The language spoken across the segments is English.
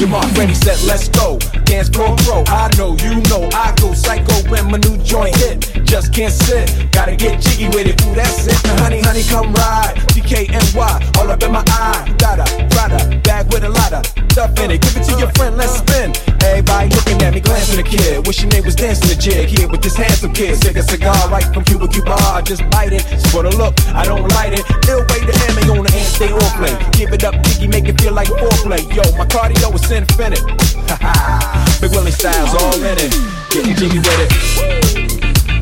Your mark, ready, set, let's go. Dance pro. I know, you know, I go psycho when my new joint hit. Just can't sit, gotta get jiggy with it. Ooh, that's it. Now, honey, honey, come ride. DKNY, all up in my eye. Dada, Prada, bag with a lot of stuff in it. Give it to your friend, let's spin. Everybody looking at me, glancing a kid. Wish your name was dancing the jig here with this handsome kid. Take a cigar right from Cuba Cuba. I just bite it. For the look, I don't light it. Ill way to hand me on the hand, stay on play. Give it up, jiggy, make it feel like foreplay. Yo, my cardio is infinite. Big Willie styles all in it. Getting jiggy with it.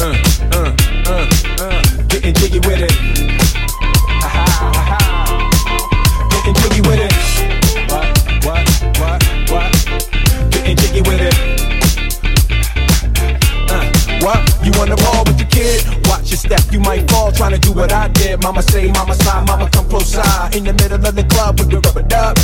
Uh, uh, uh, uh. Getting jiggy with it. Getting jiggy with it. What, what, what, what? Getting jiggy with it. Uh, what? You wanna ball with the kid? Watch your step, you might fall trying to do what I did. Mama say, mama sigh, mama come close side. In the middle of the club with the rubber dub.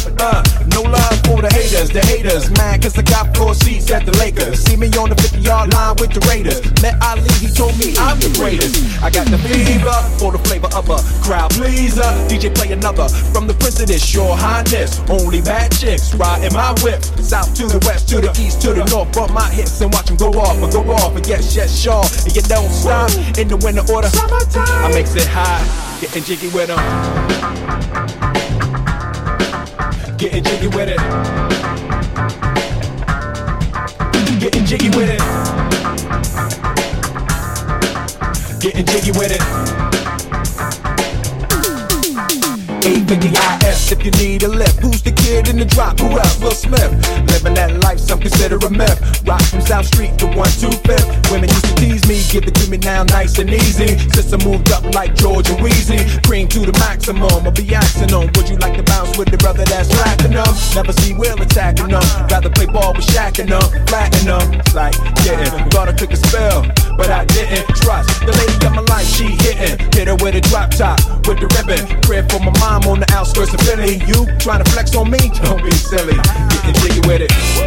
No love for the haters, the haters. Mad cause I got four seats at the Lakers. See me on the 50 yard line with the Raiders. Met Ali, he told me I'm the greatest. I got the fever for the flavor of a crowd pleaser. DJ play another from the prince of this, your highness. Only bad chicks riding my whip. South to the west, to the east, to the north. Bump my hits and watch them go off and go off. And yes, yes, sure. And you don't stop in the winter order. I makes it high, getting jiggy with them. Getting jiggy with it. Getting jiggy with it. Getting jiggy with it. A-50-I-S if you need a lift. Who's the kid in the drop? Who else? Will Smith. Living that life, some consider a myth. Rock from South Street to 125th. Women used to tease me, give it to me now nice and easy. Since I moved up like George and Wheezy. Cream to the maximum, I'll be axing them. Would you like to with the brother that's slacking them? Never see Will attacking them. Rather play ball with Shaq and them, flatten them. It's like, getting, thought I took a spell, but I didn't. Trust the lady of my life, she hitting. Hit her with a drop top, with the ribbon. Crib for my mom on the outskirts of Philly. You trying to flex on me? Don't be silly. Getting jiggy with it.